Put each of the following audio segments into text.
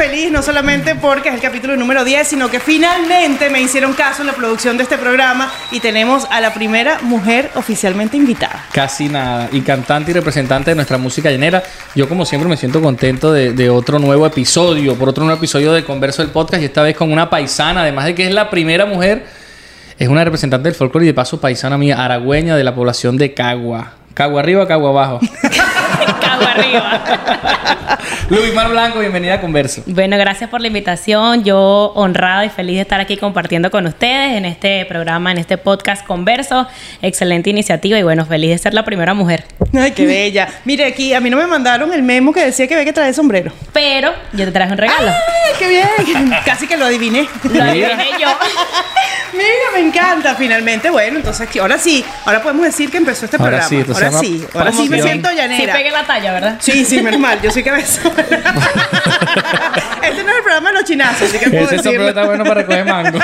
feliz, no solamente porque es el capítulo número 10, sino que finalmente me hicieron caso en la producción de este programa y tenemos a la primera mujer oficialmente invitada. Casi nada. Y cantante y representante de nuestra música llanera. Yo, como siempre, me siento contento de, de otro nuevo episodio, por otro nuevo episodio de Converso el Podcast, y esta vez con una paisana, además de que es la primera mujer, es una representante del folclore y de paso paisana mía, aragüeña de la población de Cagua. Cagua arriba, Cagua abajo. Arriba. Luis Mar Blanco, bienvenida a Converso. Bueno, gracias por la invitación. Yo honrada y feliz de estar aquí compartiendo con ustedes en este programa, en este podcast Converso. Excelente iniciativa y bueno, feliz de ser la primera mujer. Ay, qué bella. Mire, aquí a mí no me mandaron el memo que decía que había que traer sombrero. Pero yo te traje un regalo. ¡Ay, qué bien! Casi que lo adiviné. Lo Mira. adiviné yo. Mira, me encanta. Finalmente, bueno, entonces ahora sí, ahora podemos decir que empezó este Ahora programa. sí, ahora sí, ahora sí me siento Sí llanera. pegué la talla, ¿verdad? Sí, sí, menos mal, yo soy cabezona. este no es el programa de los chinazos, así que puedo Ese decirlo. está bueno para recoger mango.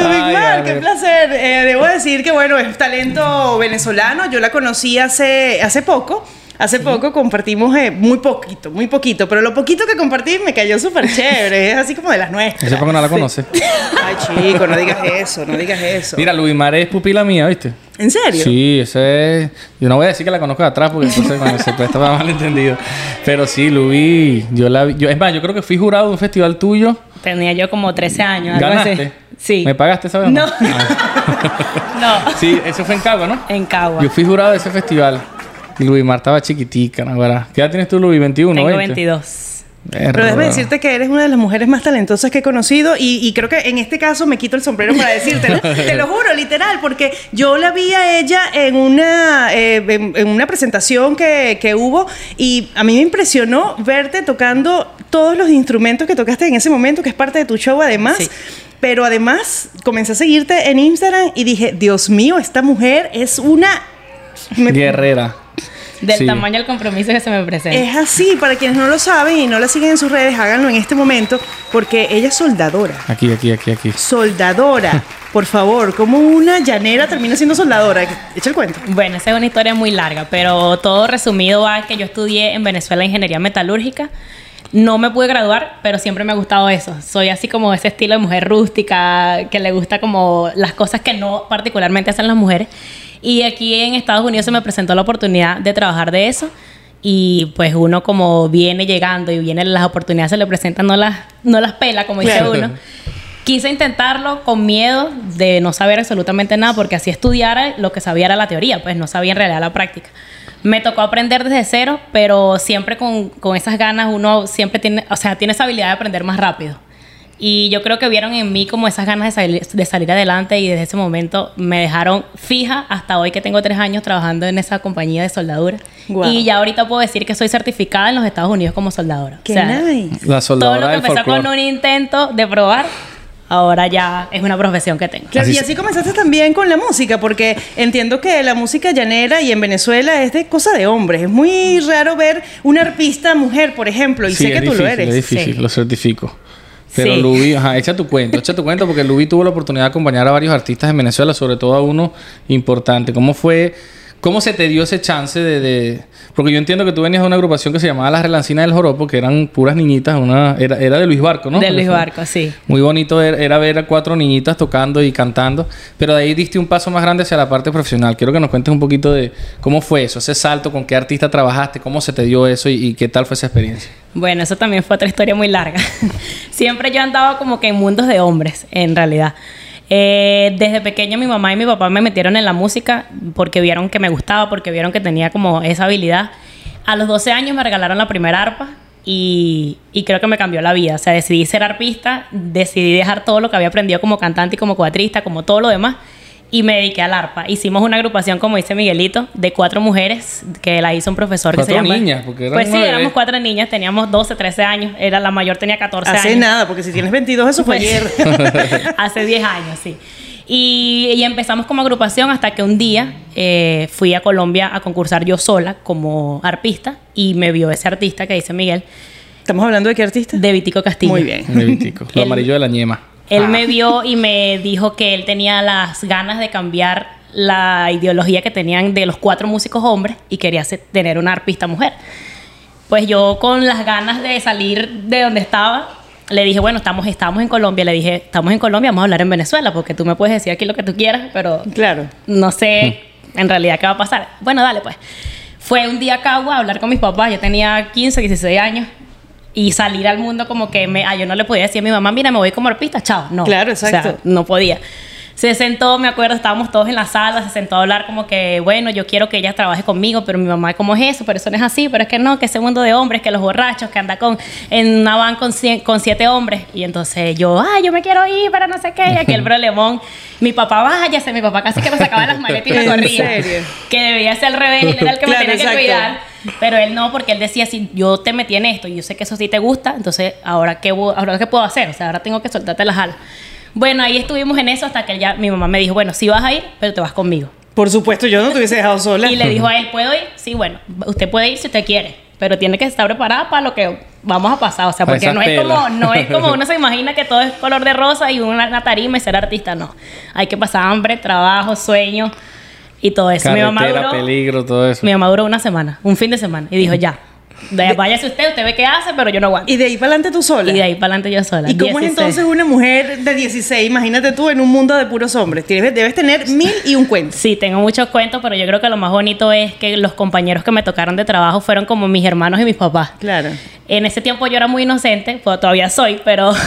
Mar, a qué placer. Eh, debo decir que, bueno, es talento venezolano. Yo la conocí hace, hace poco. Hace poco compartimos eh, muy poquito, muy poquito, pero lo poquito que compartí me cayó súper chévere, es así como de las nuestras. Ese porque no la conoce. Ay, chico, no digas eso, no digas eso. Mira, Luis Mar es pupila mía, ¿viste? ¿En serio? Sí, ese es... Yo no voy a decir que la conozco de atrás porque entonces bueno, se presta para malentendido. Pero sí, Luis, yo la vi... Yo, es más, yo creo que fui jurado de un festival tuyo. Tenía yo como 13 años, algo ¿Ganaste? así. Sí. ¿Me pagaste esa vez? No. Ah. No, sí, eso fue en Cagua, ¿no? en Cagua. Yo fui jurado de ese festival. Y Luis Mar estaba chiquitica, ¿no? ¿Qué edad tienes tú, Luis? ¿21? Tengo 20? 22. Pero déjame decirte que eres una de las mujeres más talentosas que he conocido y, y creo que en este caso me quito el sombrero para decírtelo. Te lo juro, literal, porque yo la vi a ella en una, eh, en, en una presentación que, que hubo y a mí me impresionó verte tocando todos los instrumentos que tocaste en ese momento, que es parte de tu show además. Sí. Pero además comencé a seguirte en Instagram y dije, Dios mío, esta mujer es una... me- Guerrera. Del Sí. tamaño del compromiso que se me presenta. Es así, para quienes no lo saben y no la siguen en sus redes, háganlo en este momento, porque ella es soldadora. Aquí, aquí, aquí, aquí. Soldadora. Por favor, ¿cómo una llanera termina siendo soldadora? Echa el cuento. Bueno, esa es una historia muy larga, pero todo resumido a que yo estudié en Venezuela ingeniería metalúrgica. No me pude graduar, pero siempre me ha gustado eso. Soy así como ese estilo de mujer rústica, que le gusta como las cosas que no particularmente hacen las mujeres. Y aquí en Estados Unidos se me presentó la oportunidad de trabajar de eso. Y pues uno como viene llegando y vienen las oportunidades se le presentan, no las, no las pela, como dice uno. Quise intentarlo con miedo de no saber absolutamente nada, porque así estudiara, lo que sabía era la teoría, pues no sabía en realidad la práctica. Me tocó aprender desde cero, pero siempre con, con esas ganas uno siempre tiene, o sea, tiene esa habilidad de aprender más rápido. Y yo creo que vieron en mí como esas ganas de salir, de salir adelante y desde ese momento me dejaron fija hasta hoy que tengo tres años trabajando en esa compañía de soldadura. Y ya ahorita puedo decir que soy certificada en los Estados Unidos como soldadora. Qué O sea, nice. La todo soldadora lo que empezó folclore. con un intento de probar, ahora ya es una profesión que tengo. Claro, Así y así comenzaste también con la música, porque entiendo que la música llanera y en Venezuela es de cosa de hombres. Es muy raro ver una arpista mujer, por ejemplo, y Sí, sé que tú lo eres. Es difícil, Sí. lo certifico. Pero Sí. Lubi, ajá, echa tu cuento, echa tu cuento porque Lubi tuvo la oportunidad de acompañar a varios artistas en Venezuela, sobre todo a uno importante. ¿Cómo fue, cómo se te dio ese chance de, de- Porque yo entiendo que tú venías de una agrupación que se llamaba Las Relancinas del Joropo, que eran puras niñitas, una era, era de Luis Barco, ¿no? De Luis Barco, sí. Muy bonito era, era ver a cuatro niñitas tocando y cantando, pero de ahí diste un paso más grande hacia la parte profesional. Quiero que nos cuentes un poquito de cómo fue eso, ese salto, con qué artista trabajaste, cómo se te dio eso y, y qué tal fue esa experiencia. Bueno, eso también fue otra historia muy larga. Siempre yo andaba como que en mundos de hombres, en realidad. Eh, desde pequeña mi mamá y mi papá me metieron en la música porque vieron que me gustaba, porque vieron que tenía como esa habilidad. A los 12 años me regalaron la primera arpa y, y creo que me cambió la vida. O sea, decidí ser arpista, decidí dejar todo lo que había aprendido como cantante y como cuatrista, como todo lo demás, y me dediqué al arpa. Hicimos una agrupación, como dice Miguelito, de cuatro mujeres que la hizo un profesor que se Cuatro llama... niñas, porque eran Pues sí, éramos cuatro niñas, teníamos 12, 13 años. Era la mayor tenía 14 Hace años. nada, porque si tienes 22, eso fue ayer. Hace 10 años, sí. Y, y empezamos como agrupación hasta que un día eh, fui a Colombia a concursar yo sola como arpista y me vio ese artista que dice Miguel, ¿Estamos hablando de qué artista? de Vitico Castillo. Muy bien. Levitico, lo El- amarillo de la ñema. Él me vio y me dijo que él tenía las ganas de cambiar la ideología que tenían de los cuatro músicos hombres y quería tener una arpista mujer. Pues yo con las ganas de salir de donde estaba, le dije, bueno, estamos, estamos en Colombia. Le dije, estamos en Colombia, vamos a hablar en Venezuela, porque tú me puedes decir aquí lo que tú quieras, pero Claro. no sé en realidad qué va a pasar. Bueno, dale pues. Fue un día a Cagua a hablar con mis papás, yo tenía 15, 16 años. Y salir al mundo como que me, ah, yo no le podía decir a mi mamá, mira, me voy como arpista, chao. No. Claro, O sea, exacto. no podía. Se sentó, me acuerdo, estábamos todos en la sala, se sentó a hablar como que, bueno, yo quiero que ella trabaje conmigo, pero mi mamá, ¿cómo es eso? Pero eso no es así, pero es que no, que ese mundo de hombres, que los borrachos, que anda con, en una van con, cien- con siete hombres. Y entonces yo, ah, yo me quiero ir, pero no sé qué, y aquel problemón. Mi papá, váyase, mi papá casi que me sacaba las maletas y me ¿En corría. serio? Que debía ser el rebelde, él era el que Claro, me tenía exacto. que cuidar. Pero él no, porque él decía, si yo te metí en esto y yo sé que eso sí te gusta, entonces ahora qué, ahora qué puedo hacer? O sea, ahora tengo que soltarte las alas. Bueno, ahí estuvimos en eso hasta que ya mi mamá me dijo, bueno, sí vas a ir, pero te vas conmigo. Por supuesto, yo no te hubiese dejado sola. Y le dijo a él, ¿puedo ir? Sí, bueno, usted puede ir si usted quiere, pero tiene que estar preparada para lo que vamos a pasar. O sea, porque esas no es, como, no es como uno se imagina que todo es color de rosa y una, una tarima y ser artista. No. Hay que pasar hambre, trabajo, sueño y todo eso. mi mamá duró, peligro, todo eso. mi mamá duró una semana, un fin de semana, y dijo, ya, de- váyase usted, usted ve qué hace, pero yo no aguanto. Y de ahí para adelante tú sola. Y de ahí para adelante yo sola. ¿Y cómo es 16. entonces una mujer de 16? Imagínate tú en un mundo de puros hombres. Tienes- debes tener mil y un cuento. Sí, tengo muchos cuentos, pero yo creo que lo más bonito es que los compañeros que me tocaron de trabajo fueron como mis hermanos y mis papás. Claro. En ese tiempo yo era muy inocente, pues todavía soy, pero.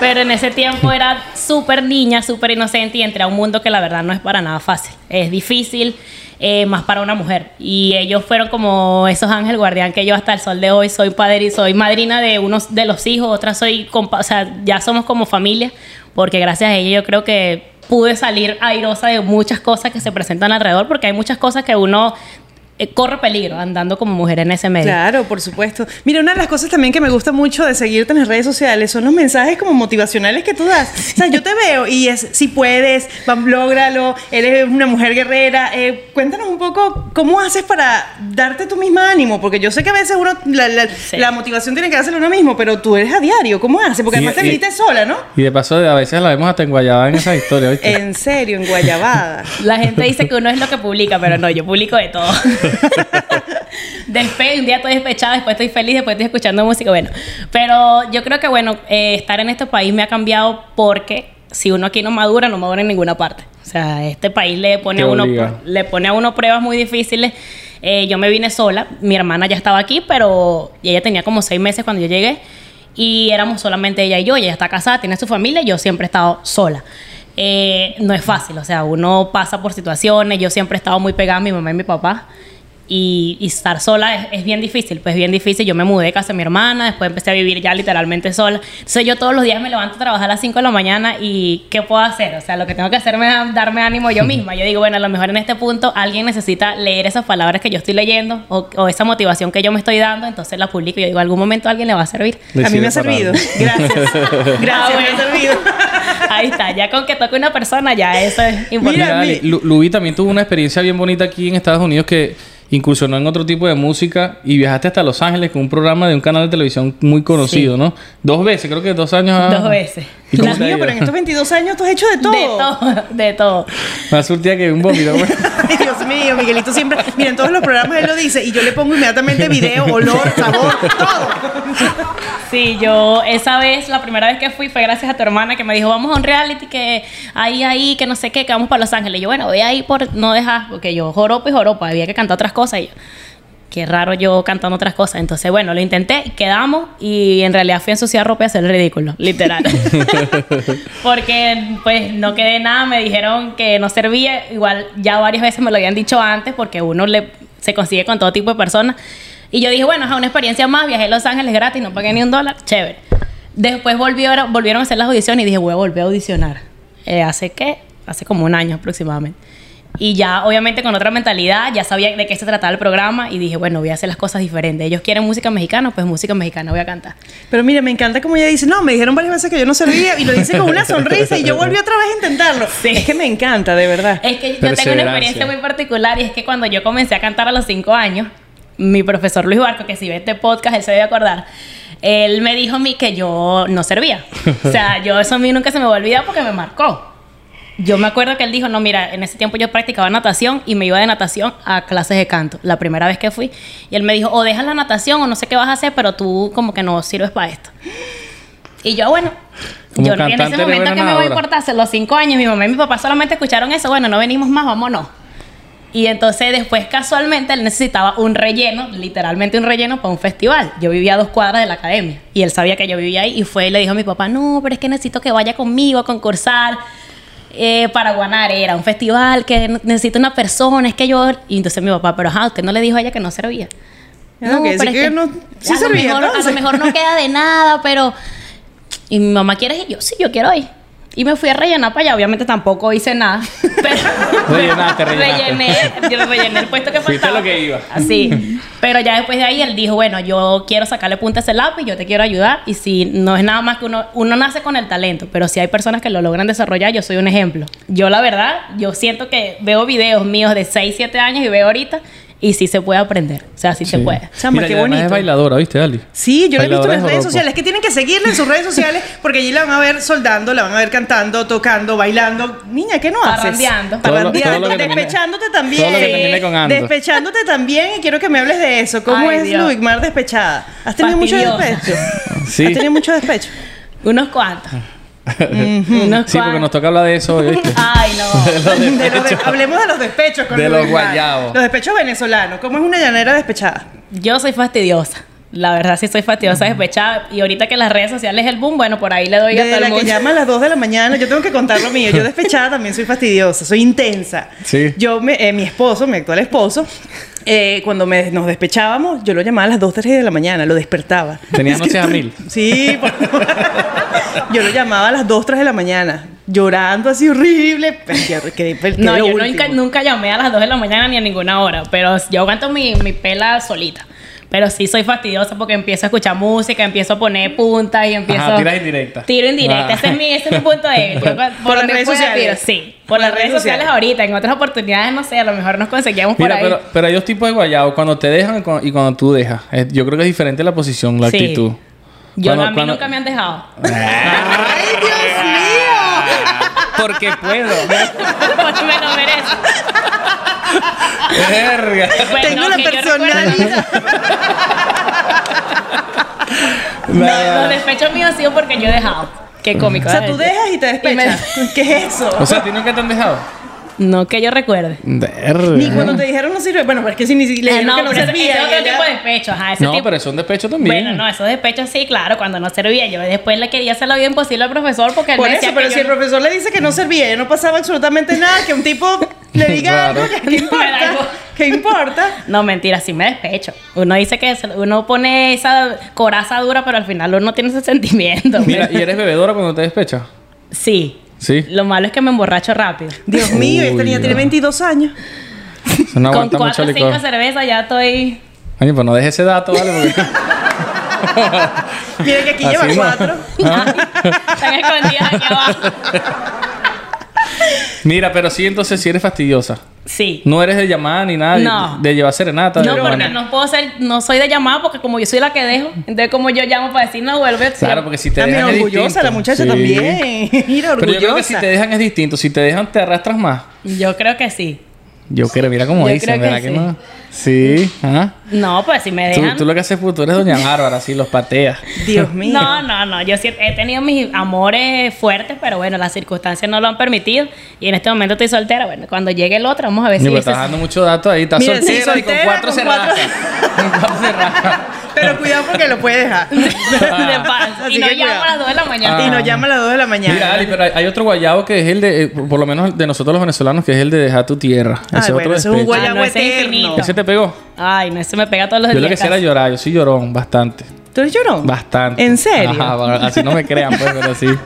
pero en ese tiempo era súper niña, súper inocente y entré a un mundo que la verdad no es para nada fácil. Es difícil, eh, más para una mujer. Y ellos fueron como esos ángeles guardián que yo hasta el sol de hoy soy padre y soy madrina de unos de los hijos, otras soy. compa- O sea, ya somos como familia, porque gracias a ellos yo creo que pude salir airosa de muchas cosas que se presentan alrededor, porque hay muchas cosas que uno eh, corre peligro andando como mujer en ese medio. Claro, por supuesto. Mira, una de las cosas también que me gusta mucho de seguirte en las redes sociales son los mensajes como motivacionales que tú das. O sea, yo te veo y es, si puedes, va, lógralo, eres una mujer guerrera. Eh, cuéntanos un poco cómo haces para darte tu misma ánimo, porque yo sé que a veces uno, la, la- Sí. la motivación tiene que dársela uno mismo, pero tú eres a diario, ¿cómo haces? Porque Y- además te viniste sola, ¿no? Y de paso, a veces la vemos hasta en Guayabá en esa historia, ¿viste? En serio, en Guayabada. La gente dice que uno es lo que publica, pero no, yo publico de todo. después, un día estoy despechada, después estoy feliz, después estoy escuchando música, bueno. Pero yo creo que, bueno, eh, estar en este país me ha cambiado porque si uno aquí no madura, no madura en ninguna parte. O sea, este país le pone, a uno, le pone a uno pruebas muy difíciles. Eh, yo me vine sola, mi hermana ya estaba aquí, pero ella tenía como seis meses cuando yo llegué y éramos solamente ella y yo. Ella está casada, tiene su familia, yo siempre he estado sola. Eh, no es fácil, o sea, uno pasa por situaciones, yo siempre he estado muy pegada a mi mamá y mi papá. Y, y estar sola es, es bien difícil, pues bien difícil. Yo me mudé de casa de mi hermana, después empecé a vivir ya literalmente sola. Entonces yo todos los días me levanto a trabajar a las 5 de la mañana y ¿qué puedo hacer? O sea, lo que tengo que hacer es darme ánimo yo misma. Yo digo, bueno, a lo mejor en este punto alguien necesita leer esas palabras que yo estoy leyendo o, o esa motivación que yo me estoy dando, entonces la publico y yo digo, algún momento a alguien le va a servir. A mí me ha servido. Gracias. Gracias, me ha bueno. servido. Ahí está, ya con que toque una persona, ya eso es importante. Mira, Lu- Luis también tuvo una experiencia bien bonita aquí en Estados Unidos que incursionó en otro tipo de música y viajaste hasta Los Ángeles con un programa de un canal de televisión muy conocido, Sí. ¿no? Dos veces, creo que dos años. Dos veces. ¿Y cómo Dios mío, pero en estos 22 años tú has hecho de todo. De todo, de todo. Más surtida que un vómito. Dios mío, Miguelito siempre. Miren, todos los programas él lo dice y yo le pongo inmediatamente video, olor, sabor, todo. Sí, yo esa vez, la primera vez que fui fue gracias a tu hermana que me dijo, vamos a un reality que ahí, ahí, que no sé qué, que vamos para Los Ángeles. Y yo, bueno, voy ahí por no dejar, porque yo joropo y joropo, había que cantar otras cosas. Y yo, qué raro yo cantando otras cosas. Entonces, bueno, lo intenté, quedamos y en realidad fui a ensuciar ropa y a hacer el ridículo, literal. porque pues no quedé nada, me dijeron que no servía. Igual ya varias veces me lo habían dicho antes porque uno le, se consigue con todo tipo de personas. Y yo dije, bueno, es una experiencia más, viajé a Los Ángeles gratis, no pagué ni un dólar, chévere. Después volvieron, volvieron a hacer las audiciones y dije, voy a volver a audicionar. Eh, ¿Hace qué? Hace como un año aproximadamente. Y ya, obviamente, con otra mentalidad, ya sabía de qué se trataba el programa y dije, bueno, voy a hacer las cosas diferentes. Ellos quieren música mexicana, pues música mexicana voy a cantar. Pero mira, me encanta como ella dice, no, me dijeron varias veces que yo no servía y lo dice con una sonrisa y yo volví otra vez a intentarlo. Sí. Es que me encanta, de verdad. Es que yo tengo una experiencia muy particular y es que cuando yo comencé a cantar a los cinco años, mi profesor Luis Barco, que si ve este podcast, él se debe acordar, él me dijo a mí que yo no servía. O sea, yo eso a mí nunca se me va a olvidar porque me marcó. Yo me acuerdo que él dijo, no, mira, en ese tiempo yo practicaba natación y me iba de natación a clases de canto, la primera vez que fui. Y él me dijo, o dejas la natación o no sé qué vas a hacer, pero tú como que no sirves para esto. Y yo, bueno, Como yo en ese momento que me voy a importar, hace los cinco años, mi mamá y mi papá solamente escucharon eso, bueno, no venimos más, vámonos. Y entonces después casualmente él necesitaba un relleno, literalmente un relleno para un festival. Yo vivía a dos cuadras de la academia y él sabía que yo vivía ahí y fue y le dijo a mi papá, no, pero es que necesito que vaya conmigo a concursar eh, para Guanare. Era un festival que ne- necesito una persona, es que yo... Y entonces mi papá, pero ajá, usted no le dijo a ella que no servía. Ah, es que no- sí a, lo servía, mejor, a lo mejor no queda de nada, pero... Y mi mamá quiere ir, yo sí, yo quiero ir. Y me fui a rellenar para allá. Obviamente tampoco hice nada. Pero Rellenaste, rellenaste. rellené, yo rellené el puesto que Fuiste faltaba. lo que iba. Así. Pero ya después de ahí él dijo, bueno, yo quiero sacarle punta a ese lápiz, yo te quiero ayudar. Y si no es nada más que uno, uno nace con el talento, pero si hay personas que lo logran desarrollar, yo soy un ejemplo. Yo la verdad, yo siento que veo videos míos de 6, 7 años y veo ahorita y sí se puede aprender. O sea, sí, se puede. Chama, Mira, qué bonito. es bailadora, ¿viste, Ali? Sí, yo la he visto en las de redes sociales. Que tienen que seguirla en sus redes sociales porque allí la van a ver soldando, la van a ver cantando, tocando, bailando. Niña, ¿qué no haces? Parrandeando. Parrandeando, despechándote también. todo lo que termine con ando. Despechándote también y quiero que me hables de eso. ¿Cómo Ay, es Dios. Luigmar despechada? ¿Has tenido mucho despecho? Sí. ¿Has tenido mucho despecho? Unos cuantos. Sí, porque nos toca hablar de eso, ¿viste? Ay, no. De los de- hablemos de los despechos. Con De los guayabos. Los despechos venezolanos. ¿Cómo es una llanera despechada? Yo soy fastidiosa. La verdad sí soy fastidiosa, despechada. Y ahorita que las redes sociales es el boom, bueno, por ahí le doy a todo Desde el la que mundo. llama a las 2 de la mañana, yo tengo que contar lo mío. Yo despechada también soy fastidiosa, soy intensa. Sí. Yo, me- eh, mi esposo, mi actual esposo, eh, cuando me- nos despechábamos, yo lo llamaba a las 2, 3 de la mañana, lo despertaba. Tenía noches a mil. Sí, por- yo lo llamaba a las 2, 3 de la mañana, llorando así horrible. Pero que- que- que No, lo yo nunca, nunca llamé a las 2 de la mañana ni a ninguna hora, pero yo aguanto mi, mi pela solita. Pero sí soy fastidiosa porque empiezo a escuchar música, empiezo a poner puntas y empiezo... Ajá, tiras indirectas. Tiro indirecta, Ah. ese, es mi, ese es mi punto de... Yo, por las redes sociales. tiro, sí, por las redes sociales ahorita, en otras oportunidades, no sé, a lo mejor nos conseguíamos por Mira, ahí. pero, pero hay dos tipos de guayabo. Cuando te dejan y cuando, tú dejas. Yo creo que es diferente la posición, la Sí. actitud. Yo Cuando- no, a mí cuando- nunca me han dejado. ¡Ay, Dios mío! Porque puedo. Porque me lo merezco. Verga. Pues Tengo la yo personalidad. No, los despechos míos han sido porque yo he dejado. Qué cómico. O sea, tú dejas y te despechas. ¿Qué es eso? O sea, ¿a ti nunca te han dejado? No que yo recuerde. Verga. Ni cuando te dijeron no sirve. Bueno, pues es que si ni siquiera le Eh, dijeron no, que no pero ese- servía. ese y otro ella- tipo de despecho. Ajá, ese No, tipo- pero es un despecho también. Bueno, no, esos despechos sí, claro, cuando no servía. Yo después le quería hacer la vida imposible al profesor porque él Por me eso, decía pero que si yo el profesor le dice que no servía y no pasaba absolutamente nada, que un tipo le diga Claro. algo, ¿qué, qué importa? ¿Qué importa? No, mentira, sí me despecho. Uno dice que uno pone esa coraza dura, pero al final uno tiene ese sentimiento. Mira. ¿y eres bebedora cuando te despechas? Sí. Sí. Lo malo es que me emborracho rápido. Dios mío, esta Uy, niña no. tiene 22 años. Eso no Con cuatro o cinco cervezas ya estoy... Oye, pues no dejes ese dato, ¿vale? Porque... Mira que aquí Así lleva no. cuatro. Están escondidas aquí abajo. Mira, pero sí, entonces sí eres fastidiosa. Sí. No eres de llamar ni nada, de- No. de, llevar serenata. No, porque no puedo ser, no soy de llamada porque como yo soy la que dejo, entonces como yo llamo para decir no vuelve. Claro, porque si te También dejan es orgullosa distinto. la muchacha Sí. también. Mira, orgullosa. Pero yo creo que si te dejan es distinto. Si te dejan, te arrastras más. Yo creo que sí. Yo creo, mira cómo Yo dicen, creo que ¿verdad que, sí. no? Sí, ajá. No, pues si me dejan. tú lo que haces, pues, tú eres doña Bárbara, así los pateas. Dios mío. No, no, no. Yo sí he tenido mis amores fuertes, pero bueno, las circunstancias no lo han permitido. Y en este momento estoy soltera. Bueno, cuando llegue el otro, vamos a ver si. pues ese- estás dando mucho dato ahí. Estás Mira, sí, soltera, y con soltera, cuatro con cerradas. cuatro- Con cuatro cerradas. Pero cuidado porque lo puede dejar. de paso. Así Y no cuidado. a las 2 de la mañana. Ah. Y nos llama a las 2 de la mañana. Mira, Ali, pero hay, otro guayabo que es el de, eh, por lo menos de nosotros los venezolanos, que es el de dejar tu tierra. Ese Ay, bueno, otro ese es un guayabo Ah, no, ese eterno. infinito. ¿Ese te pegó? Ay, no, ese me pega todos los Yo días. lo que hacía era llorar. Yo soy llorón, bastante. ¿Tú eres llorón? Bastante. ¿En serio? Ajá, bueno, así no me crean, pues, pero sí.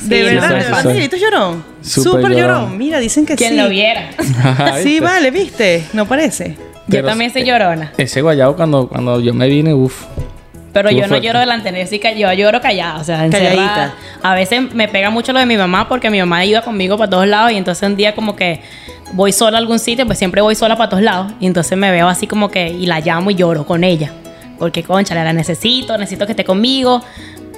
De Sí, verdad, sí. Miguelito es llorón. Súper Súper llorón. llorón. Mira, dicen que Quien sí. lo viera. Ajá, Sí, ¿viste? vale, ¿viste? No parece. Yo también soy llorona. Ese guayabo cuando, cuando yo me vine, uff. Pero yo no lloro delante de sí yo lloro callada, o sea, encerrada. A veces me pega mucho lo de mi mamá porque mi mamá iba conmigo para todos lados y entonces un día como que voy sola a algún sitio, pues siempre voy sola para todos lados y entonces me veo así como que y la llamo y lloro con ella. Porque, concha, la necesito, necesito que esté conmigo.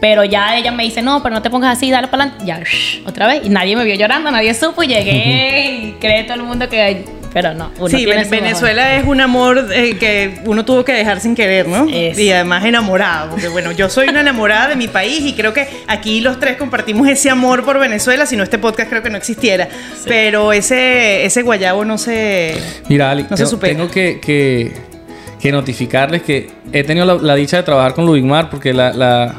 Pero ya ella me dice, no, pero no te pongas así, dale para adelante. Ya, shh, otra vez. Y nadie me vio llorando, nadie supo. Y llegué y cree todo el mundo que. Pero no. Uno Sí, tiene Venezuela es un amor eh, que uno tuvo que dejar sin querer, ¿no? Eso. Y además enamorado. Porque bueno, yo soy una enamorada de mi país y creo que aquí los tres compartimos ese amor por Venezuela. Si no, este podcast creo que no existiera. Pero ese, ese guayabo no se. Mira, Ali, No se tengo, supera. tengo que, que- que notificarles que he tenido la, la dicha de trabajar con Lubigmar porque la, la-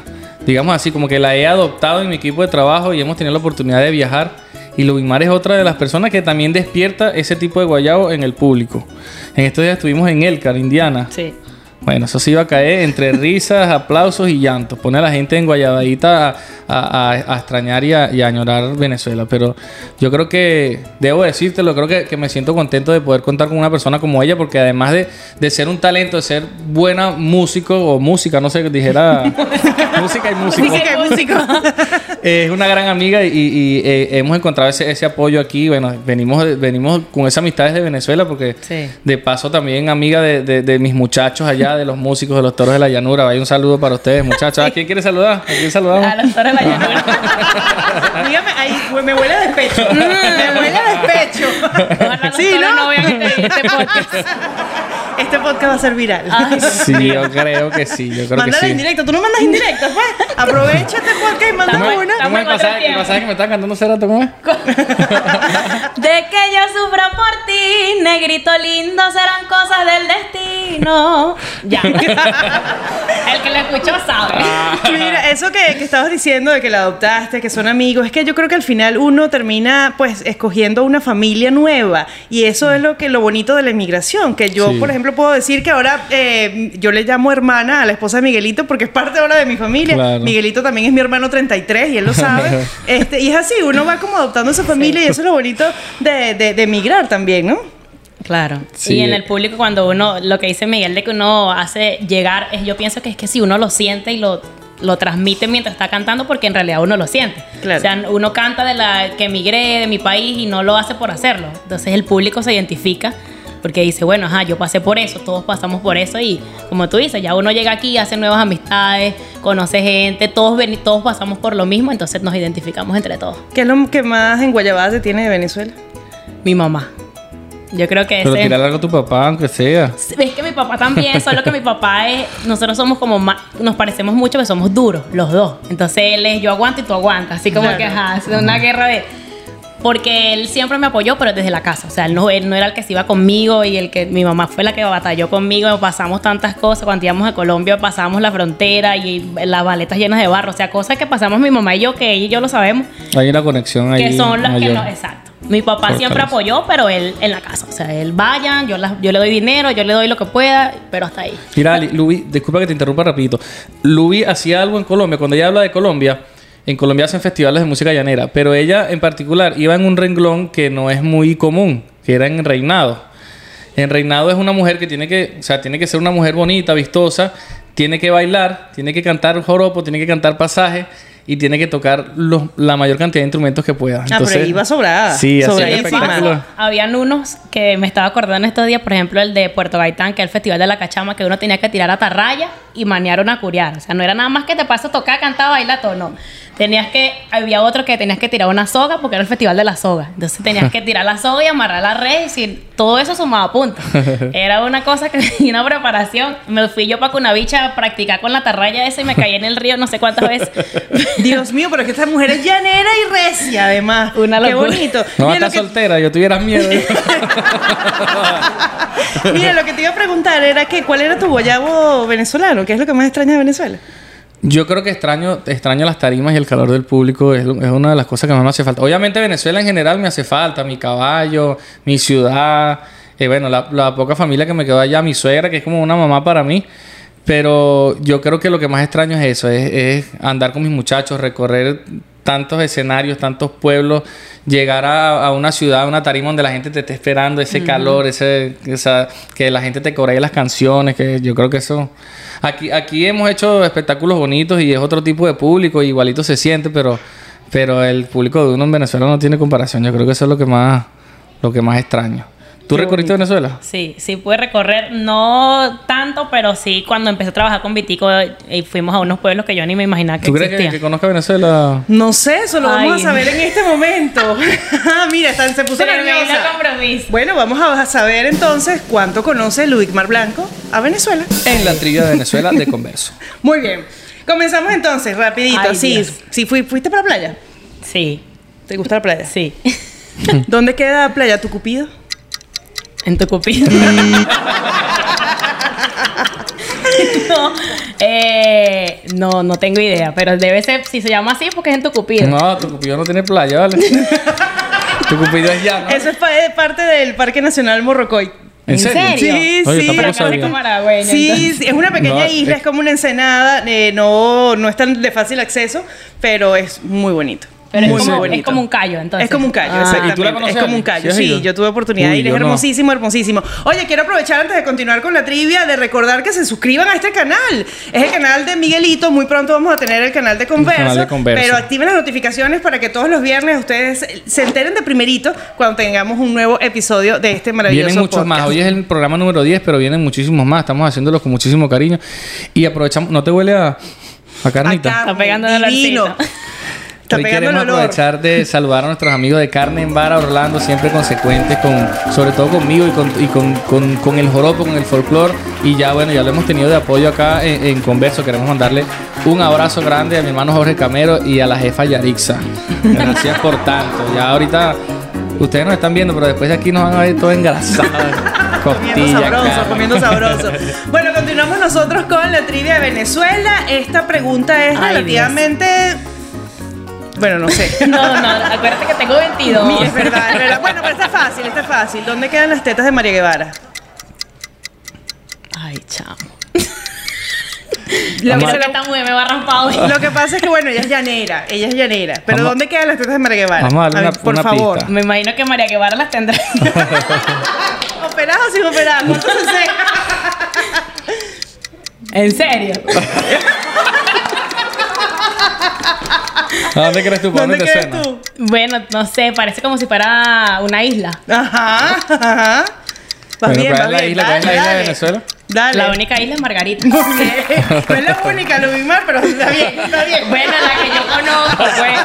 digamos así, como que la he adoptado en mi equipo de trabajo y hemos tenido la oportunidad de viajar. Y Lubigmar es otra de las personas que también despierta ese tipo de guayabo en el público. En estos días estuvimos en Elcar, Indiana. Sí. Bueno, eso se iba a caer entre risas, aplausos y llantos. Pone a la gente en guayabadita a, a- a- a extrañar y a, y añorar Venezuela. Pero yo creo que, debo decírtelo, creo que, que me siento contento de poder contar con una persona como ella, porque además de, de ser un talento, de ser buena músico o música, no sé, dijera música y músico. Música y músico. Es una gran amiga y, y, eh, hemos encontrado ese, ese apoyo aquí. Bueno, venimos, venimos con esa amistad desde Venezuela porque Sí. de paso también amiga de, de- de mis muchachos allá, de los músicos de los toros de la llanura. Vaya un saludo para ustedes, muchachos. ¿A quién quiere saludar? ¿A quién saludamos? A los toros de la llanura. Dígame, ahí hue- me huele a despecho. me huele a despecho. Sí, ¿no? no vean este, este podcast. Este podcast va a ser viral. Ay, Sí, yo creo que sí, yo creo Mándala que sí. en directo. Tú no mandas indirecta, pues. Aprovecha este podcast y manda una. ¿Cómo el pasaje, el pasaje que me estaba cantando Cerato? ¿Cómo es? De que yo sufra por ti, negrito lindo, serán cosas del destino. Ya. El que lo escuchó sabe. Mira, eso que, que estabas diciendo de que la adoptaste, que son amigos, es que yo creo que al final uno termina pues escogiendo una familia nueva y eso es lo que lo bonito de la inmigración, que yo Sí. por ejemplo puedo decir que ahora eh, yo le llamo hermana a la esposa de Miguelito porque es parte ahora de mi familia. Claro. Miguelito también es mi hermano 33 y él lo sabe. este, y es así, uno va como adoptando esa familia y eso es lo bonito de, de, de emigrar también, ¿no? Claro. Sí. Y en el público cuando uno, lo que dice Miguel de que uno hace llegar, es, yo pienso que es que si uno lo siente y lo, lo transmite mientras está cantando, porque en realidad uno lo siente. Claro. O sea, uno canta de la que emigré de mi país y no lo hace por hacerlo. Entonces el público se identifica porque dice, bueno, ajá, yo pasé por eso, todos pasamos por eso y como tú dices, ya uno llega aquí, hace nuevas amistades, conoce gente, todos, ven, todos pasamos por lo mismo, entonces nos identificamos entre todos. ¿Qué es lo que más en Guayabada te tiene de Venezuela? Mi mamá. Yo creo que Pero ese... tirar algo a tu papá, aunque sea. Es que mi papá también, solo que mi papá es, nosotros somos como más, nos parecemos mucho que somos duros, los dos. Entonces él es yo aguanto y tú aguantas, así como Claro. que ajá, es una guerra de porque él siempre me apoyó, pero desde la casa. O sea, él no, él no era el que se iba conmigo y el que mi mamá fue la que batalló conmigo. Pasamos tantas cosas. Cuando íbamos a Colombia, pasamos la frontera y las maletas llenas de barro. O sea, cosas que pasamos mi mamá y yo, que ella y yo lo sabemos, Hay una conexión ahí. que son las que no. Exacto. Mi papá siempre apoyó, pero él en la casa. O sea, él vaya, yo, la- yo le doy dinero, yo le doy lo que pueda, pero hasta ahí. Mira, Lubi, disculpa que te interrumpa rapidito. Lubi hacía algo en Colombia. Cuando ella habla de Colombia, en Colombia hacen festivales de música llanera, pero ella en particular iba en un renglón que no es muy común, que era en Reinado. En Reinado es una mujer que tiene que, o sea, tiene que ser una mujer bonita, vistosa, tiene que bailar, tiene que cantar joropo, tiene que cantar pasaje y tiene que tocar los- la mayor cantidad de instrumentos que pueda. Ah, pero iba sobrada. Sí, así encima. Habían unos que me estaba acordando estos días, por ejemplo, el de Puerto Gaitán, que es el Festival de la Cachama, que uno tenía que tirar atarraya y manear una curiar. O sea, no era nada más que te paso a tocar, cantar, bailar, todo, no. Tenías que, había otro que tenías que tirar una soga porque era el Festival de la Soga. Entonces tenías que tirar la soga y amarrar la red y si- todo eso sumaba puntos. Era una cosa que tenía una preparación. Me fui yo para Cunavicha a practicar con la atarraya esa y me caí en el río no sé cuántas veces. Dios mío, pero es que esta mujer es llanera y recia, además. Una Qué locura. bonito. No, Mira, está que- soltera, yo tuviera miedo. Mira, lo que te iba a preguntar era que cuál era tu guayabo venezolano, ¿qué es lo que más extrañas de Venezuela? Yo creo que extraño, extraño las tarimas y el calor del público. Es, es una de las cosas que más me hace falta. Obviamente Venezuela en general me hace falta. Mi caballo, mi ciudad. eh, bueno, la, la poca familia que me quedó allá. Mi suegra, que es como una mamá para mí. Pero yo creo que lo que más extraño es eso. Es, es andar con mis muchachos, recorrer tantos escenarios, tantos pueblos. Llegar a, a una ciudad, a una tarima donde la gente te esté esperando. Ese calor, ese, esa, que la gente te coree las canciones. Que yo creo que eso... Aquí, aquí hemos hecho espectáculos bonitos y es otro tipo de público, igualito se siente, pero, pero el público de uno en Venezuela no tiene comparación. Yo creo que eso es lo que más, lo que más extraño. ¿Tú Qué recorriste bonito. Venezuela? Sí, sí pude recorrer, no tanto, pero sí cuando empecé a trabajar con Vitico y fuimos a unos pueblos que yo ni me imaginaba que ¿Tú crees que, conozca Venezuela? No sé, eso lo vamos a saber en este momento. Ah, Mira, se puso nerviosa. compromiso. Bueno, vamos a saber entonces cuánto conoce Luis Mar Blanco a Venezuela. En la trilla de Venezuela de Converso. Muy bien. Comenzamos entonces, rapidito. Ay, sí, sí fui- ¿fuiste para la playa? Sí, ¿Te gusta la playa? sí. ¿Dónde queda Playa Tucupido? En tu cupido. no, eh, no, no tengo idea, pero debe ser, si se llama así, porque es en tu cupido. No, tu cupido no tiene playa, ¿vale? tu cupido es llano. Eso es pa- parte del Parque Nacional Morrocoy. ¿En serio? Sí, Oye, sí. acá es como Aragüeño, Sí, sí, es una pequeña No, isla, es- es como una ensenada, eh, no, no es tan de fácil acceso, pero es muy bonito. Pero muy, es, muy como, es como un callo, entonces. Es como un callo, Ah. exactamente. ¿Y tú la conoces, es como un callo, ¿Sí? Yo tuve oportunidad de Uy, ir, es no. hermosísimo, hermosísimo. Oye, quiero aprovechar antes de continuar con la trivia de recordar que se suscriban a este canal. Es el canal de Miguelito. Muy pronto vamos a tener el canal de Converso. canal de Converso. Pero activen las notificaciones para que todos los viernes ustedes se enteren de primerito cuando tengamos un nuevo episodio de este maravilloso Vienen muchos podcast. más. Hoy es el programa número 10, pero vienen muchísimos más. Estamos haciéndolos con muchísimo cariño. Y aprovechamos. ¿No te huele a, a carnita? A carne, Está pegando divino. dolorcito. Está Hoy queremos olor. aprovechar de saludar a nuestros amigos de Carne en Vara Orlando, siempre consecuentes, con, sobre todo conmigo y, con, y con, con- con el joropo, con el folclore. Y ya, bueno, ya lo hemos tenido de apoyo acá en, en Converso. Queremos mandarle un abrazo grande a mi hermano Jorge Camero y a la jefa Yarixa. Gracias por tanto. Ya ahorita, ustedes nos están viendo, pero después de aquí nos van a ver todo engrasado. Comiendo sabroso, comiendo sabroso. Bueno, continuamos nosotros con la trivia de Venezuela. Esta pregunta es Ay, relativamente. Bueno, no sé. No, no, acuérdate que tengo 22. Mi- Es verdad, es verdad. Bueno, pero está fácil, está fácil. ¿Dónde quedan las tetas de María Guevara? Ay, chamo. Lo que, se lo- me va a raspar hoy. lo que pasa es que, bueno, ella es llanera. Ella es llanera. Pero Vamos- ¿dónde quedan las tetas de María Guevara? Vamos a darle ver, una- por una favor. pista. Me imagino que María Guevara las tendrá. ¿Operadas o sin operar? ¿Cuánto se sé? ¿En serio? ¿A dónde crees tú? ¿Para ¿Dónde suena? tú? Bueno, no sé, parece como si fuera una isla. Ajá, ajá. Vas bien, ¿cuál vas es la bien. isla? ¿Cuál es la Dale, isla de. Venezuela? Dale. La única isla es Margarita. Bien. No es la única, lo vi mal, pero está bien, está bien. Bueno, la que yo conozco, pues.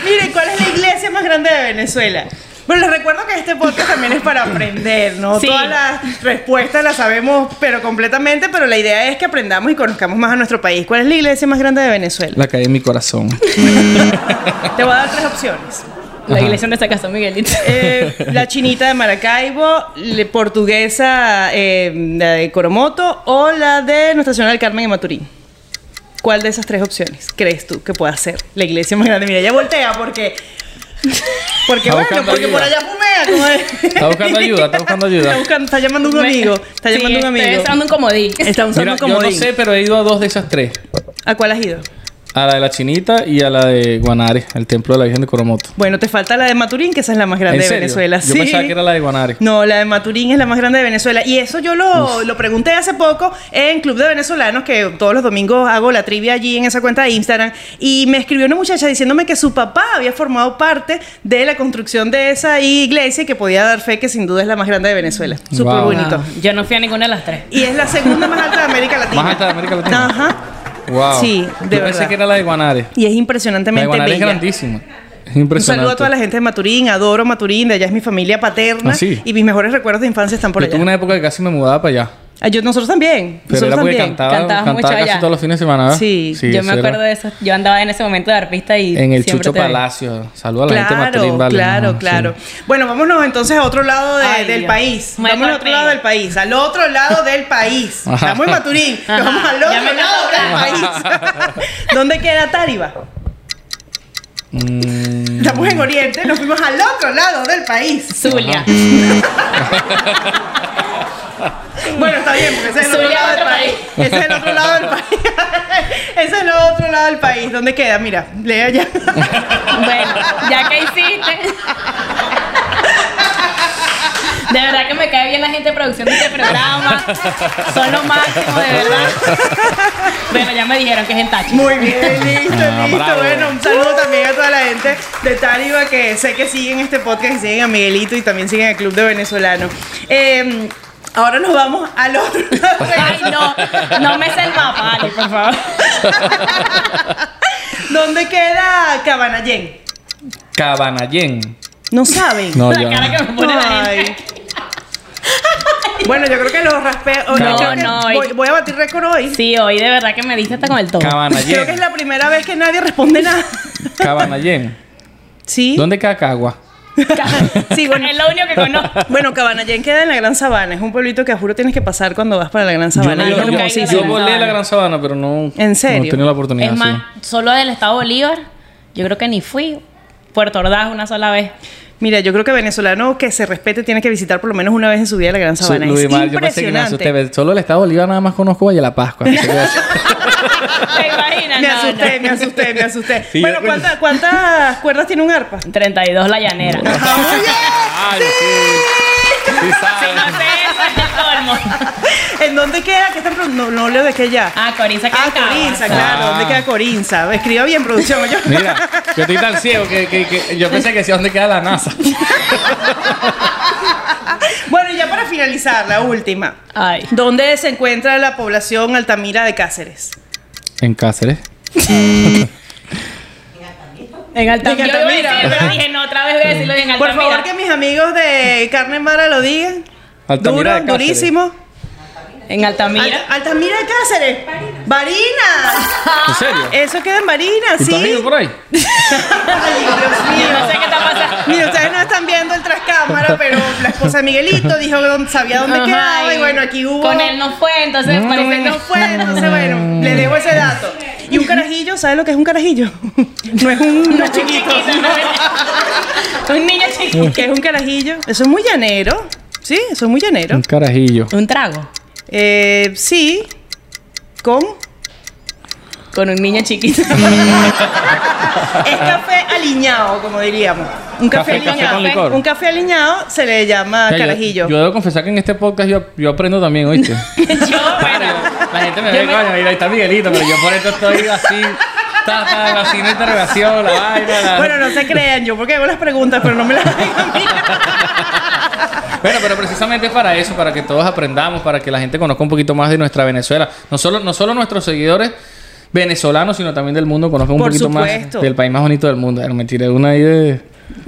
Miren, ¿cuál es la iglesia más grande de Venezuela? Bueno, les recuerdo que este podcast también es para aprender, ¿no? Sí. Todas las respuestas las sabemos, pero completamente, pero la idea es que aprendamos y conozcamos más a nuestro país. ¿Cuál es la iglesia más grande de Venezuela? La calle en mi corazón. Te voy a dar tres opciones. La iglesia donde se casó Miguelito. Eh, la chinita de Maracaibo, la portuguesa, eh, la de Coromoto o la de Nuestra Señora del Carmen en Maturín. ¿Cuál de esas tres opciones crees tú que pueda ser la iglesia más grande? Mira, ella voltea porque... Porque Está bueno, porque por allá fumea. Como es. Está buscando ayuda, está buscando ayuda. Está, buscando- está llamando a un amigo. Está llamando a un amigo. usando un comodín. Está usando Mira, un yo no comodín. sé, pero he ido a dos de esas tres. ¿A cuál has ido? A la de la Chinita y a la de Guanare, el templo de la Virgen de Coromoto. Bueno, te falta la de Maturín, que esa es la más grande ¿En de? Venezuela. Yo sí. pensaba que era la de Guanare. No, la de Maturín es la más grande de Venezuela. Y eso yo lo, lo pregunté hace poco en Club de Venezolanos, que todos los domingos hago la trivia allí en esa cuenta de Instagram. Y me escribió una muchacha diciéndome que su papá había formado parte de la construcción de esa iglesia y que podía dar fe que sin duda es la más grande de Venezuela. Súper Wow. bonito. Yo no fui a ninguna de las tres. Y es la segunda más alta de América Latina. Más alta de América Latina. Ajá. Wow. Sí, de Yo pensé verdad. que era la de Guanare. Y es La de impresionantemente Guanare es grandísima. Es Un saludo a toda la gente de Maturín, adoro Maturín, de allá es mi familia paterna ¿Ah, sí? y mis mejores recuerdos de infancia están por Yo allá. tuve una época que casi me mudaba para allá. Ah, yo- nosotros también. Pero nosotros era porque también. cantaba, Cantabas cantaba mucho casi allá. todos los fines de semana, ¿verdad? Sí, yo me era acuerdo de eso. Yo andaba en ese momento de arpista y. En el Chucho. Palacio. Saludos a la gente de Maturín, vale. claro, claro. sí. Bueno, vámonos entonces a otro lado de- Ay, del Dios. país. Me Vámonos a otro lado del país. Al otro lado del país. Estamos en Maturín. Nos vamos al otro lado del país. ¿Dónde queda Táriba? Mm, Estamos en Oriente, nos fuimos al otro lado del país. Zulia. Está bien, porque ese es el otro lado del país. país. Ese es el otro lado del país. ese es el otro lado del país. ¿Dónde queda? Mira, lee allá. bueno, ya que hiciste. De verdad que me cae bien la gente de producción de este programa. Son lo máximo, de verdad. Bueno, ya me dijeron que es en Tachi. Muy bien, listo, Ah, listo. bravo. Bueno, un saludo también a toda la gente de Tariba que sé que siguen este podcast y siguen a Miguelito y también siguen el Club de Venezolanos. Eh, ahora nos vamos al otro. Ay, no, no me sé el mapa, por favor. ¿Dónde queda Cabanallén? Cabanallén. No saben. No, la yo cara no. que me pone la Ay. gente. Bueno, yo creo que los raspeos. No, yo no, voy, a batir récord hoy. Sí, hoy de verdad que me diste hasta con el todo. Creo que es Cabanallén. la primera vez que nadie responde nada. Cabanallén. ¿Sí? ¿Dónde queda Cagua? Sí, bueno. Es lo único que conozco. Bueno, Cabanallén queda en la Gran Sabana. Es un pueblito que a juro tienes que pasar cuando vas para la Gran Sabana. yo- yo- yo- Yo volé la Gran Sabana, pero no. ¿En serio? No he tenido la oportunidad. Es más, sí. solo del estado Bolívar, yo creo que ni fui. Puerto Ordaz una sola vez. Mira, yo creo que venezolano que se respete tiene que visitar por lo menos una vez en su vida la Gran Sabana. Luis es Mar, yo pensé que me impresionante. asusté. Solo el estado de Bolívar nada más conozco Valle de la Pascua. Me No, asusté, no. me asusté, me asusté. Sí, bueno, ¿cuántas, ¿cuántas cuerdas tiene un arpa? 32 la llanera. Ah, muy bien. Ay, sí. Sí, Si sabes. Colmo. ¿En dónde queda? ¿Qué están no, no leo de qué ya. Ah, Corinza que Ah, Corinza, claro. Ah. ¿Dónde queda Corinza? Escriba bien, producción. Yo. Mira, yo estoy tan ciego que, que- que yo pensé que decía dónde queda la NASA. Bueno, y ya para finalizar, la última. Ay. ¿Dónde se encuentra la población Altamira de Cáceres? En Cáceres. En Altamira. En Yo iba a decir, Altamira. pero dije, no, otra vez voy a decirlo en Por favor, que mis amigos de Carne Mara lo digan. Altamira Duro, durísimo. En Altamira. Al- Altamira de Cáceres. Barina. ¿En serio? Eso queda en Barina, ¿Tú sí. has ido por ahí? Ay, Dios mío. Yo no sé qué está pasando. Mira, ustedes no están viendo el tras cámara, pero la esposa de Miguelito dijo que dónde- sabía dónde Ajá, quedaba y bueno, aquí hubo. Con él no fue, entonces Mm. parece Con él que no fue, entonces bueno, le dejo ese dato. Y un carajillo, ¿sabes lo que es un carajillo? No es un no es chiquito. Un niño chiquito. ¿Qué es un carajillo? Eso es muy llanero. Sí, eso es muy llanero. Un carajillo. Un trago. Eh, sí. ¿Con? Con un niño chiquito. Es café aliñado, como diríamos. Un café, Café- café aliñado. con licor. Un café aliñado se le llama Ya, carajillo. Yo, debo confesar que en este podcast yo, yo aprendo también, ¿oíste? Yo, bueno. La gente me Yo ve, me- coño, mira, ahí está Miguelito, pero yo por esto estoy así, la interrogación, la vaina, la... Bueno, no se crean, yo porque hago las preguntas, pero no me las hagan a mí. Bueno, pero precisamente para eso, para que todos aprendamos, para que la gente conozca un poquito más de nuestra Venezuela. No solo, no solo nuestros seguidores venezolanos, sino también del mundo, conozcan un Por poquito supuesto. más del país más bonito del mundo. Bueno, me tiré una ahí de...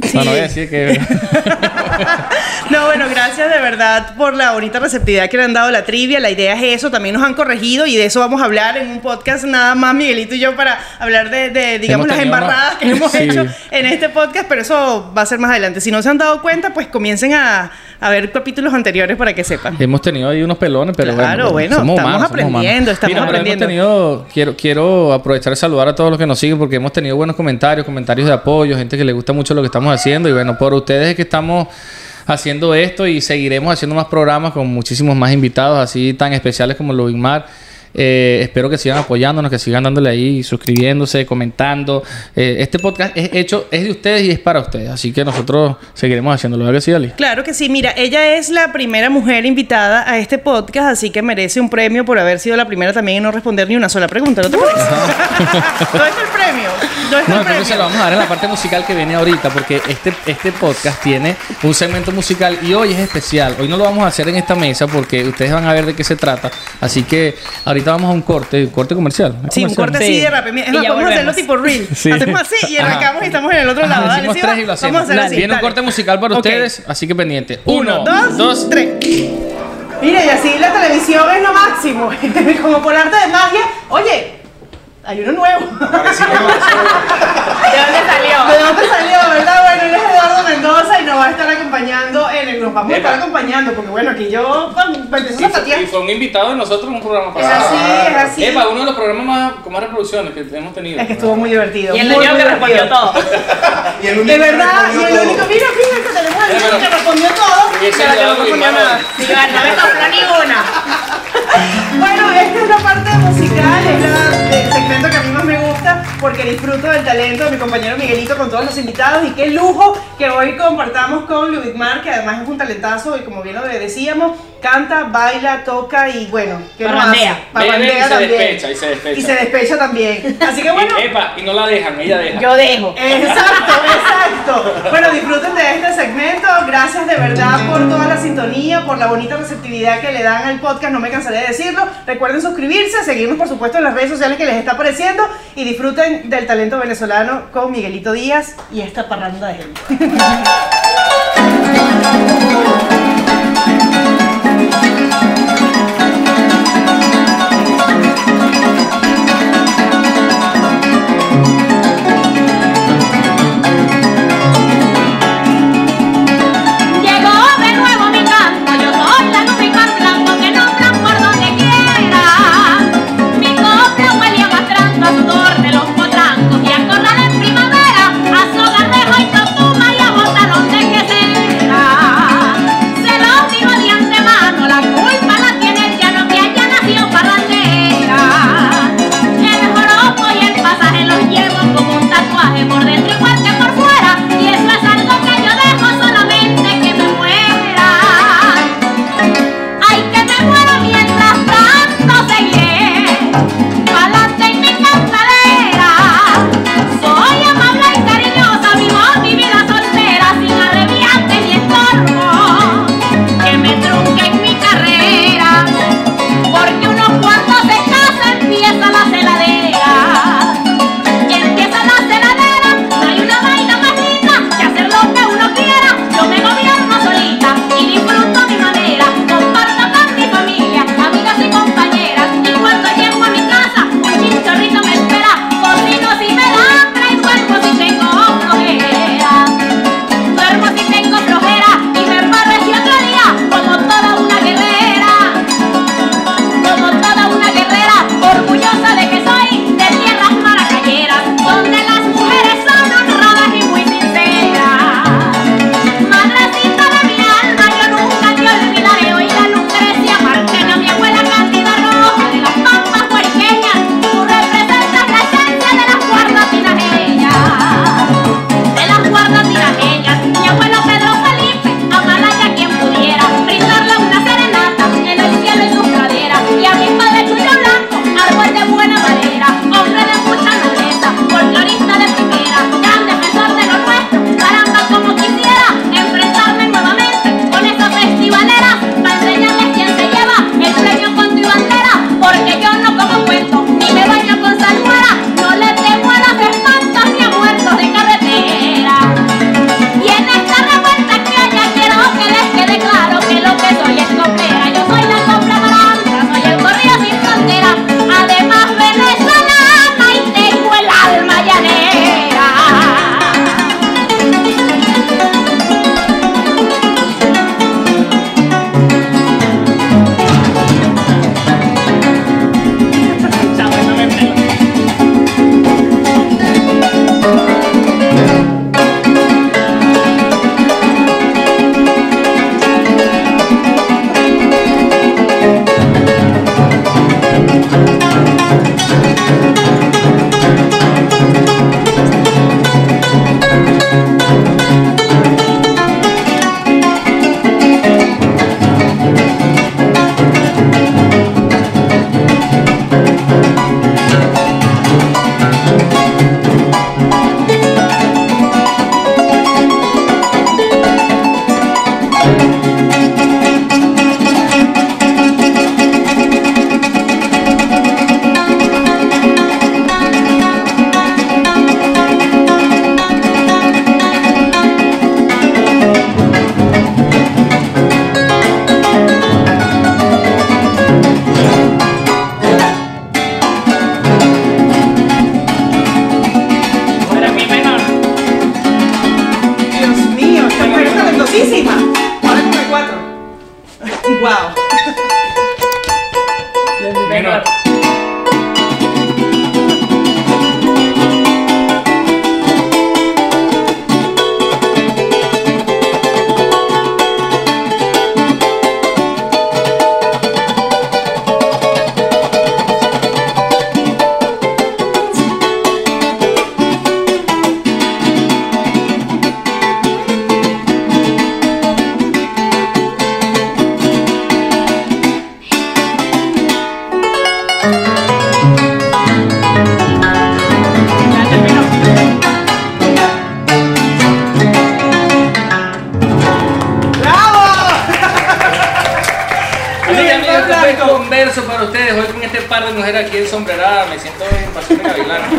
Sí. No, no voy a decir que... No, bueno, gracias de verdad por la bonita receptividad que le han dado a la trivia. La idea es eso, también nos han corregido y de eso vamos a hablar en un podcast nada más Miguelito y yo para hablar de, de, digamos, Hemos las embarradas una- que hemos Sí. hecho en este podcast, pero eso va a ser más adelante. Si no se han dado cuenta, pues comiencen a, a ver capítulos anteriores para que sepan. Hemos tenido ahí unos pelones, pero Claro, bueno, somos estamos humanos, somos aprendiendo, humanos. estamos Mira, aprendiendo. hemos tenido, quiero, quiero aprovechar y saludar a todos los que nos siguen porque hemos tenido buenos comentarios, comentarios de apoyo, gente que le gusta mucho lo que estamos haciendo y bueno, por ustedes es que estamos haciendo esto y seguiremos haciendo más programas con muchísimos más invitados así tan especiales como lo Mar. Eh, espero que sigan apoyándonos, que sigan dándole ahí, suscribiéndose, comentando. Eh, este podcast es hecho, es de ustedes y es para ustedes. Así que nosotros seguiremos haciéndolo. ¿Verdad que sí, Ali? Claro que sí, mira, ella es la primera mujer invitada a este podcast, así que merece un premio por haber sido la primera también en no responder ni una sola pregunta, ¿no te parece? ¿Dónde está el premio? ¿Dónde está No, el entonces se lo premio? vamos a dar en la parte musical que viene ahorita, porque este, este podcast tiene un segmento musical y hoy es especial. Hoy no lo vamos a hacer en esta mesa porque ustedes van a ver de qué se trata. Así que ahorita vamos a un corte, un corte comercial. ¿Es Sí, un corte así Sí. de rápido. Es más, vamos a hacerlo tipo reel. Sí. Hacemos así y Ajá. arrancamos y estamos en el otro lado. Ajá, Dale, decimos ¿sí tres y lo hacemos. Vamos a hacer así. Viene un corte musical para ustedes, así que pendiente. Uno, Uno, dos, dos, tres. Mira, y así la televisión es lo máximo. Como por arte de magia. Oye, hay uno nuevo. ¿De dónde salió? ¿De dónde salió, verdad? Bueno, él es Eduardo Mendoza y nos va a estar acompañando Nos vamos a estar acompañando porque bueno, aquí yo Y a y fue un invitado de nosotros en un programa Es pasado. así, es así. Epa, uno de los programas más, con más reproducciones que hemos tenido. Es que estuvo muy divertido. Y el muy que respondió todo. Y el único De que verdad, y el único, mira, fíjate, tenemos al niño que respondió todo Y ese que no respondió nada. Sí, no me sopló ninguna. Bueno, esta es la parte musical, es la segmento que a mí más me gusta porque disfruto del talento de mi compañero Miguelito con todos los invitados y qué lujo que hoy compartamos con Ludwig Mar, que además es un talentazo y como bien lo decíamos, canta, baila, toca y bueno, que parrandea. Parrandea y se despecha, y se despecha. Y se despecha también. Así que bueno. Y, epa, y no la dejan, ella deja. Yo dejo. Exacto, exacto. Bueno, disfruten de este segmento. Gracias de verdad por toda la sintonía, por la bonita receptividad que le dan al podcast, no me cansaré de decirlo. Recuerden suscribirse, seguirnos por supuesto en las redes sociales que les está apareciendo y disfruten del talento venezolano con Miguelito Díaz y esta parranda de gente. este par de mujeres aquí en sombrerada me siento en pasión de gavilán.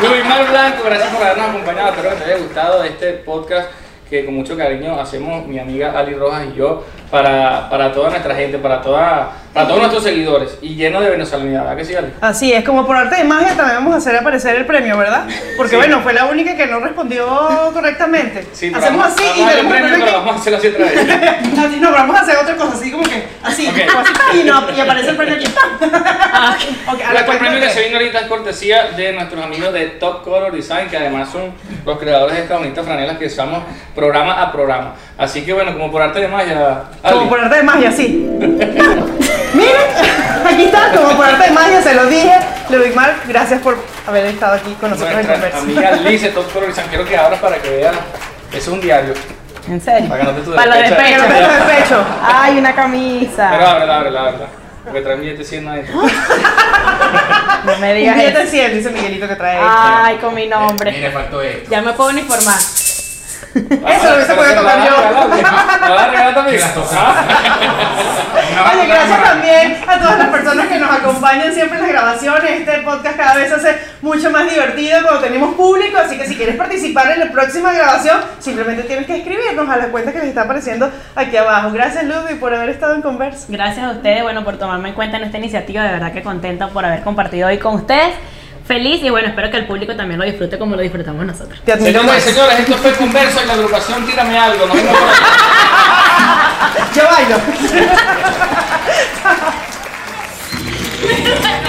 Luis Mar Blanco, gracias por habernos acompañado. Espero que te haya gustado este podcast que con mucho cariño hacemos mi amiga Ali Rojas y yo para, para toda nuestra gente, para, toda, para todos nuestros seguidores y lleno de venezolanidad. ¿Verdad que sí, Ali? Así es, como por arte de magia también vamos a hacer aparecer el premio, ¿verdad? Porque Sí. bueno, fue la única que no respondió correctamente. Sí, Hacemos vamos- así y vamos a darle tenemos el premio, pero vamos a hacerlo así otra vez. aquí. Así, no, pero vamos a hacer otra cosa, así como que, así, Ok. como así, y, no, y aparece el premio aquí. Ok, a la Nuestro cuenta premio que se vino ahorita es cortesía de nuestros amigos de Top Color Design, que además son los creadores de estas bonitas franelas que usamos programa a programa. Así que bueno, como por arte de magia, Como por arte de magia, sí. Miren, aquí está, como por arte de magia, se lo dije. Ludwig Mar, gracias por haber estado aquí con nosotros en nuestra Conversa. amiga Liz de Top quiero que abras para que vean. Es un diario. ¿En serio? Para que no te tu Para lo de despecha. pecho. Pero beso de pecho. Ay, una camisa. Pero ábrela, ábrela, ábrela. Porque trae un billete 100 adentro. no me Un digas billete eso. 100, dice Miguelito que trae. Ay, con mi nombre. Mire, faltó esto. Ya me puedo uniformar. Eso lo hubiese podido tocar yo. ¿Me la regalar también? Oye, gracias también a todas las personas que nos acompañan siempre en las grabaciones. Este podcast cada vez se hace mucho más divertido cuando tenemos público, así que si quieres participar en la próxima grabación, simplemente tienes que escribirnos a la cuenta que les está apareciendo aquí abajo. Gracias Ludwig por haber estado en conversa. Gracias a ustedes, bueno, por tomarme en cuenta en esta iniciativa. De verdad que contenta por haber compartido hoy con ustedes feliz y bueno, espero que el público también lo disfrute como lo disfrutamos nosotros. Te y señores, esto fue Converso en la agrupación Tírame Algo. Nos. Yo bailo.